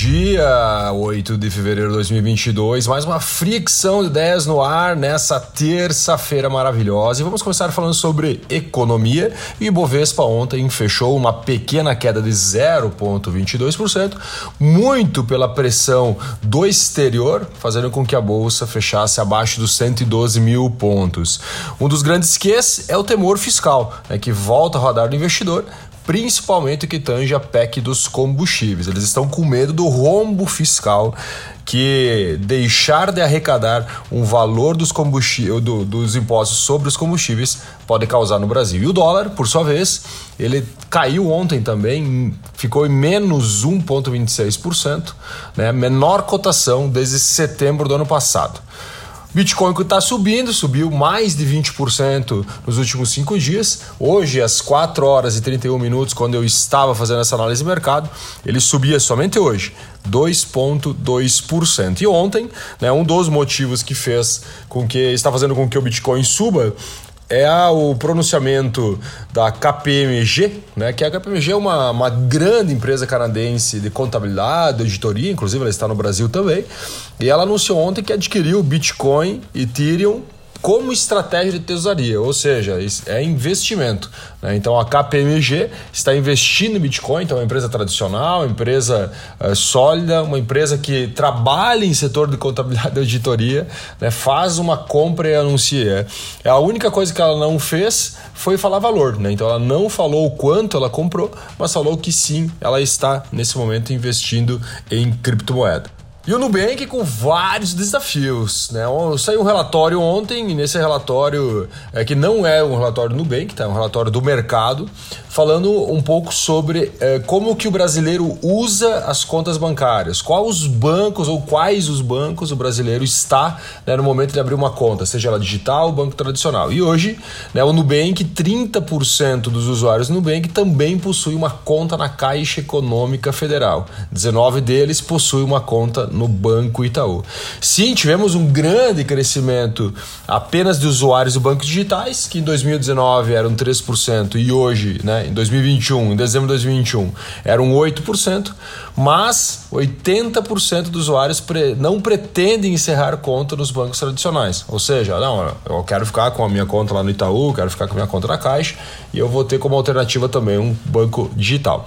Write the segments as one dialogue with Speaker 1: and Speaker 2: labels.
Speaker 1: dia, 8 de fevereiro de 2022. Mais uma fricção de ideias no ar nessa terça-feira maravilhosa. E vamos começar falando sobre economia. E Bovespa ontem fechou uma pequena queda de 0,22%, muito pela pressão do exterior, fazendo com que a bolsa fechasse abaixo dos 112 mil pontos. Um dos grandes ques é o temor fiscal, né, que volta a rodar do investidor principalmente o que tange a PEC dos combustíveis. Eles estão com medo do rombo fiscal que deixar de arrecadar um valor dos, combustíveis, do, dos impostos sobre os combustíveis pode causar no Brasil. E o dólar, por sua vez, ele caiu ontem também, ficou em menos 1,26%, né? menor cotação desde setembro do ano passado. Bitcoin que está subindo, subiu mais de 20% nos últimos cinco dias. Hoje, às 4 horas e 31 minutos, quando eu estava fazendo essa análise de mercado, ele subia somente hoje 2,2%. E ontem, né, um dos motivos que fez com que está fazendo com que o Bitcoin suba é o pronunciamento da KPMG, né? Que a KPMG é uma, uma grande empresa canadense de contabilidade, de auditoria, inclusive ela está no Brasil também. E ela anunciou ontem que adquiriu Bitcoin, Ethereum como estratégia de tesouraria, ou seja, é investimento. Né? Então a KPMG está investindo em Bitcoin, então é uma empresa tradicional, uma empresa é, sólida, uma empresa que trabalha em setor de contabilidade e auditoria, né? faz uma compra e anuncia. A única coisa que ela não fez foi falar valor, né? então ela não falou o quanto ela comprou, mas falou que sim, ela está nesse momento investindo em criptomoeda. E o Nubank com vários desafios. Né? Saiu um relatório ontem, e nesse relatório, é, que não é um relatório do Nubank, tá? é um relatório do mercado, falando um pouco sobre é, como que o brasileiro usa as contas bancárias, quais os bancos ou quais os bancos o brasileiro está né, no momento de abrir uma conta, seja ela digital ou banco tradicional. E hoje, né, o Nubank, 30% dos usuários do Nubank também possuem uma conta na Caixa Econômica Federal. 19 deles possuem uma conta no Banco Itaú. Sim, tivemos um grande crescimento apenas de usuários do banco digitais, que em 2019 eram 3% e hoje, né, em 2021, em dezembro de 2021, eram 8%, mas 80% dos usuários não pretendem encerrar conta nos bancos tradicionais. Ou seja, não, eu quero ficar com a minha conta lá no Itaú, quero ficar com a minha conta na Caixa e eu vou ter como alternativa também um banco digital.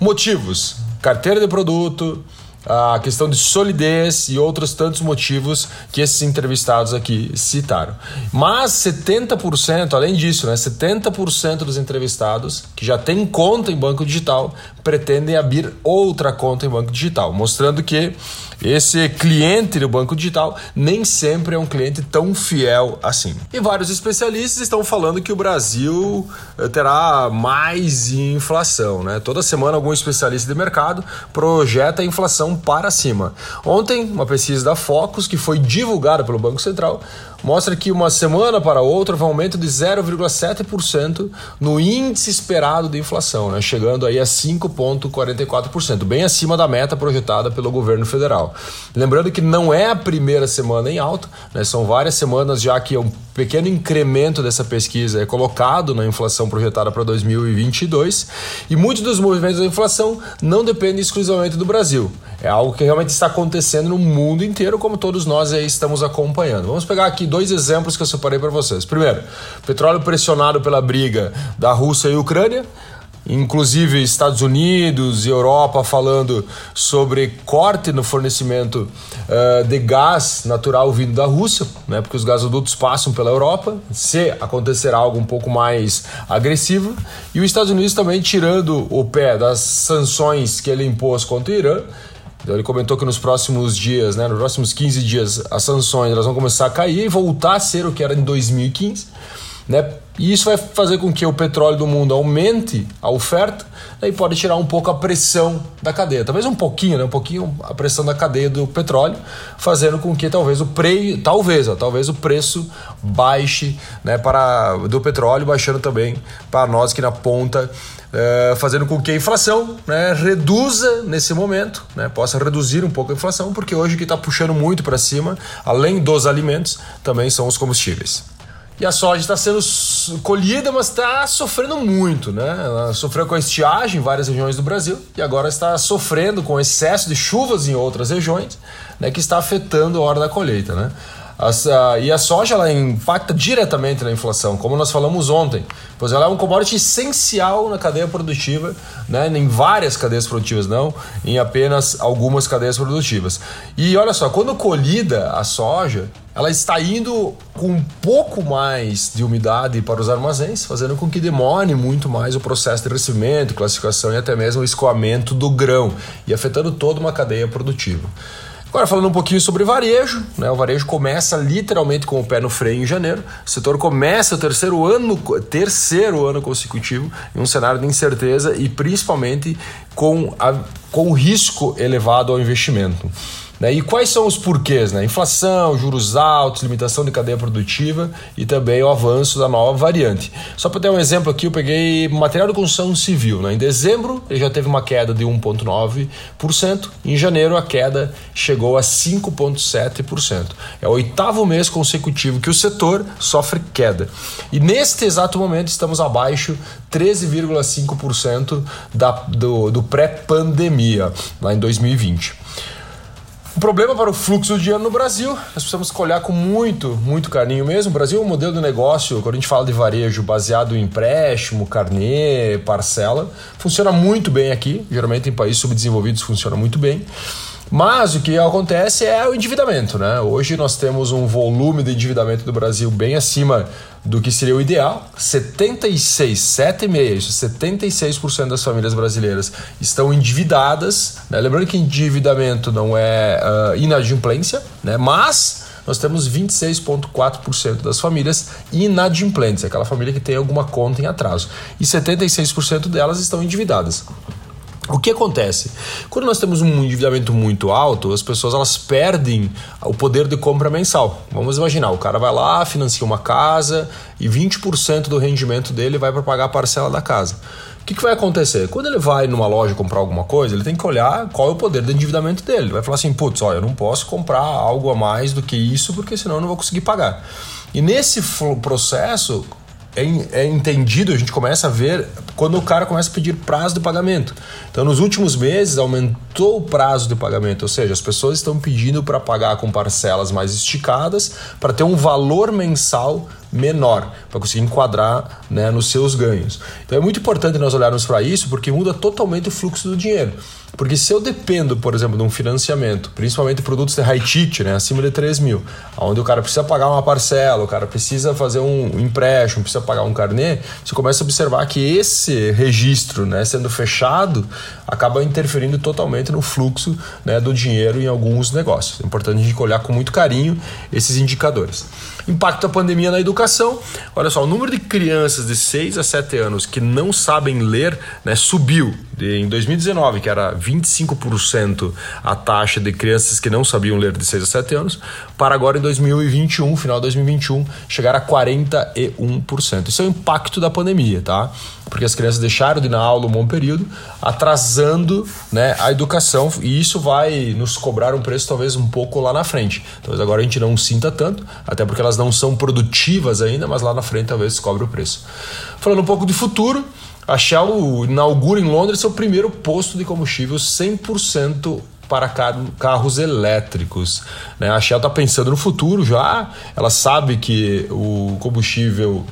Speaker 1: Motivos: carteira de produto, a questão de solidez e outros tantos motivos que esses entrevistados aqui citaram. Mas 70%, além disso, né, 70% dos entrevistados que já têm conta em banco digital pretendem abrir outra conta em banco digital, mostrando que esse cliente do banco digital nem sempre é um cliente tão fiel assim. E vários especialistas estão falando que o Brasil eh, terá mais inflação, né? Toda semana algum especialista de mercado projeta a inflação para cima. Ontem, uma pesquisa da Focus que foi divulgada pelo Banco Central mostra que uma semana para outra vai um aumento de 0,7% no índice esperado de inflação, né? chegando aí a 5,44%, bem acima da meta projetada pelo governo federal. Lembrando que não é a primeira semana em alta, né? são várias semanas já que um pequeno incremento dessa pesquisa é colocado na inflação projetada para 2022 e muitos dos movimentos da inflação não dependem exclusivamente do Brasil. É algo que realmente está acontecendo no mundo inteiro, como todos nós estamos acompanhando. Vamos pegar aqui dois exemplos que eu separei para vocês. Primeiro, petróleo pressionado pela briga da Rússia e Ucrânia inclusive Estados Unidos e Europa falando sobre corte no fornecimento uh, de gás natural vindo da Rússia, né, porque os gasodutos passam pela Europa, se acontecer algo um pouco mais agressivo, e os Estados Unidos também tirando o pé das sanções que ele impôs contra o Irã ele comentou que nos próximos dias, né, nos próximos 15 dias, as sanções elas vão começar a cair e voltar a ser o que era em 2015. Né? E isso vai fazer com que o petróleo do mundo aumente a oferta né, e pode tirar um pouco a pressão da cadeia. Talvez um pouquinho, né? um pouquinho a pressão da cadeia do petróleo, fazendo com que talvez o pre... talvez, ó, talvez o preço baixe né, para do petróleo, baixando também para nós que na ponta é, fazendo com que a inflação né, reduza nesse momento, né, possa reduzir um pouco a inflação, porque hoje o que está puxando muito para cima, além dos alimentos, também são os combustíveis. E a soja está sendo colhida, mas está sofrendo muito, né? Ela sofreu com a estiagem em várias regiões do Brasil e agora está sofrendo com excesso de chuvas em outras regiões, né? Que está afetando a hora da colheita, né? Uh, e a soja ela impacta diretamente na inflação, como nós falamos ontem, pois ela é um commodity essencial na cadeia produtiva, né, em várias cadeias produtivas, não em apenas algumas cadeias produtivas. E olha só, quando colhida a soja, ela está indo com um pouco mais de umidade para os armazéns, fazendo com que demore muito mais o processo de recebimento, classificação e até mesmo o escoamento do grão, e afetando toda uma cadeia produtiva. Agora falando um pouquinho sobre varejo, né? O varejo começa literalmente com o pé no freio em janeiro. O setor começa o terceiro ano, terceiro ano consecutivo em um cenário de incerteza e principalmente com, a, com risco elevado ao investimento. Né? E quais são os porquês? Né? Inflação, juros altos, limitação de cadeia produtiva e também o avanço da nova variante. Só para ter um exemplo aqui, eu peguei material de construção civil. Né? Em dezembro, ele já teve uma queda de 1,9%. Em janeiro, a queda chegou a 5,7%. É o oitavo mês consecutivo que o setor sofre queda. E neste exato momento, estamos abaixo 13,5% do, do pré-pandemia, lá em 2020. O problema para o fluxo de dinheiro no Brasil, nós precisamos olhar com muito, muito carinho mesmo. O Brasil é um modelo de negócio, quando a gente fala de varejo baseado em empréstimo, carnê, parcela, funciona muito bem aqui. Geralmente em países subdesenvolvidos funciona muito bem. Mas o que acontece é o endividamento, né? Hoje nós temos um volume de endividamento do Brasil bem acima do que seria o ideal. 76, 7,5, 76% das famílias brasileiras estão endividadas. Né? Lembrando que endividamento não é uh, inadimplência, né? Mas nós temos 26,4% das famílias inadimplentes, aquela família que tem alguma conta em atraso. E 76% delas estão endividadas. O que acontece? Quando nós temos um endividamento muito alto, as pessoas elas perdem o poder de compra mensal. Vamos imaginar, o cara vai lá, financia uma casa e 20% do rendimento dele vai para pagar a parcela da casa. O que, que, vai acontecer? Quando ele vai numa loja comprar alguma coisa, ele tem que olhar qual é o poder de endividamento dele. Ele vai falar assim, putz, olha, eu não posso comprar algo a mais do que isso porque senão eu não vou conseguir pagar. E nesse processo, é, é, entendido, a gente começa a ver quando o cara começa a pedir prazo de pagamento. Então, nos últimos meses, aumentou o prazo de pagamento, ou seja, as pessoas estão pedindo para pagar com parcelas mais esticadas para ter um valor mensal menor, para conseguir enquadrar né, nos seus ganhos. Então, é muito importante nós olharmos para isso, porque muda totalmente o fluxo do dinheiro. Porque se eu dependo, por exemplo, de um financiamento, principalmente produtos de high ticket, né, acima de 3 mil, onde o cara precisa pagar uma parcela, o cara precisa fazer um empréstimo, precisa pagar um carnê, você começa a observar que esse registro, né, sendo fechado, acaba interferindo totalmente no fluxo né, do dinheiro em alguns negócios. É importante a gente olhar com muito carinho esses indicadores. Impacto da pandemia na educação. Olha só, o número de crianças de 6 a 7 anos que não sabem ler né, subiu. De, em 2019, que era 25% a taxa de crianças que não sabiam ler de 6 a 7 anos, para agora em 2021, final de 2021, chegar a 41%. Isso é o impacto da pandemia, tá? Porque as crianças deixaram de ir na aula um bom período, atrasando né, a educação, e isso vai nos cobrar um preço talvez um pouco lá na frente. Talvez agora a gente não sinta tanto, até porque elas não são produtivas ainda, mas lá na frente talvez cobre o preço. Falando um pouco de futuro, a Shell inaugura em Londres seu primeiro posto de combustível 100% para carros elétricos. Né? A Shell está pensando no futuro já, ela sabe que o combustível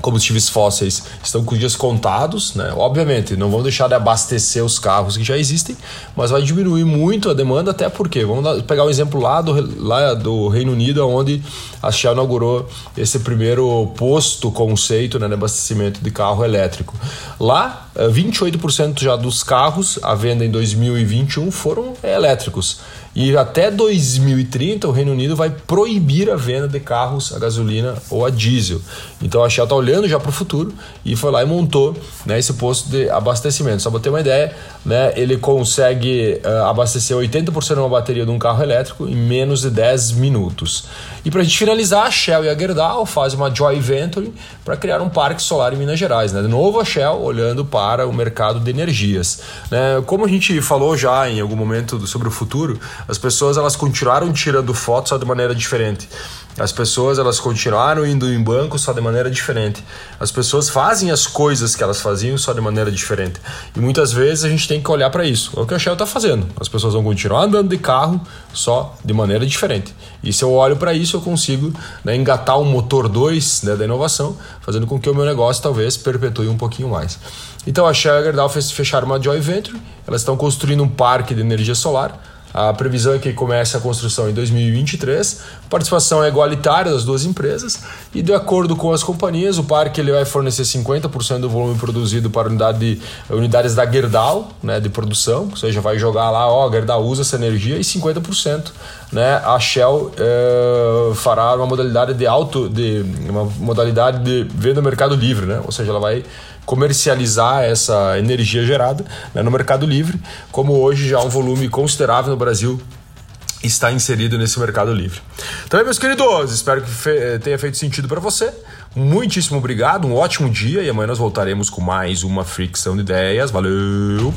Speaker 1: combustíveis fósseis estão com dias contados, né? Obviamente, não vão deixar de abastecer os carros que já existem, mas vai diminuir muito a demanda, até porque, vamos pegar um exemplo lá do, lá do Reino Unido, onde a Shell inaugurou esse primeiro posto conceito né, de abastecimento de carro elétrico. Lá, 28% eh, já dos carros à venda em 2021 foram elétricos. E até 2030 o Reino Unido vai proibir a venda de carros a gasolina ou a diesel. Então a Shell está olhando já para o futuro e foi lá e montou né, esse posto de abastecimento. Só para ter uma ideia, né, ele consegue uh, abastecer 80% de uma bateria de um carro elétrico em menos de 10 minutos. E para a gente finalizar, a Shell e a Gerdau fazem uma joint venture para criar um parque solar em Minas Gerais. Né? De novo a Shell olhando para o mercado de energias. Né? Como a gente falou já em algum momento sobre o futuro, as pessoas elas continuaram tirando fotos só de maneira diferente. As pessoas elas continuaram indo em banco só de maneira diferente. As pessoas fazem as coisas que elas faziam só de maneira diferente. E muitas vezes a gente tem que olhar para isso. É o que a Shell está fazendo. As pessoas vão continuar andando de carro só de maneira diferente. E se eu olho para isso, eu consigo né, engatar um motor 2 né, da inovação, fazendo com que o meu negócio talvez perpetue um pouquinho mais. Então a Shell e a Gerdau fecharam uma joint venture, elas estão construindo um parque de energia solar a previsão é que comece a construção em 2023. A participação é igualitária das duas empresas. E, de acordo com as companhias, o parque ele vai fornecer 50% do volume produzido para unidade de, unidades da Gerdau, né, de produção, ou seja, vai jogar lá, ó, a Gerdau usa essa energia e 50%, né, a Shell é, fará uma modalidade de alto, de uma modalidade de venda mercado livre, né, ou seja, ela vai comercializar essa energia gerada né, no Mercado Livre, como hoje já um volume considerável no Brasil está inserido nesse Mercado Livre. Então, meus queridos, espero que fe tenha feito sentido para você. Muitíssimo obrigado, um ótimo dia e amanhã nós voltaremos com mais uma fricção de ideias. Valeu!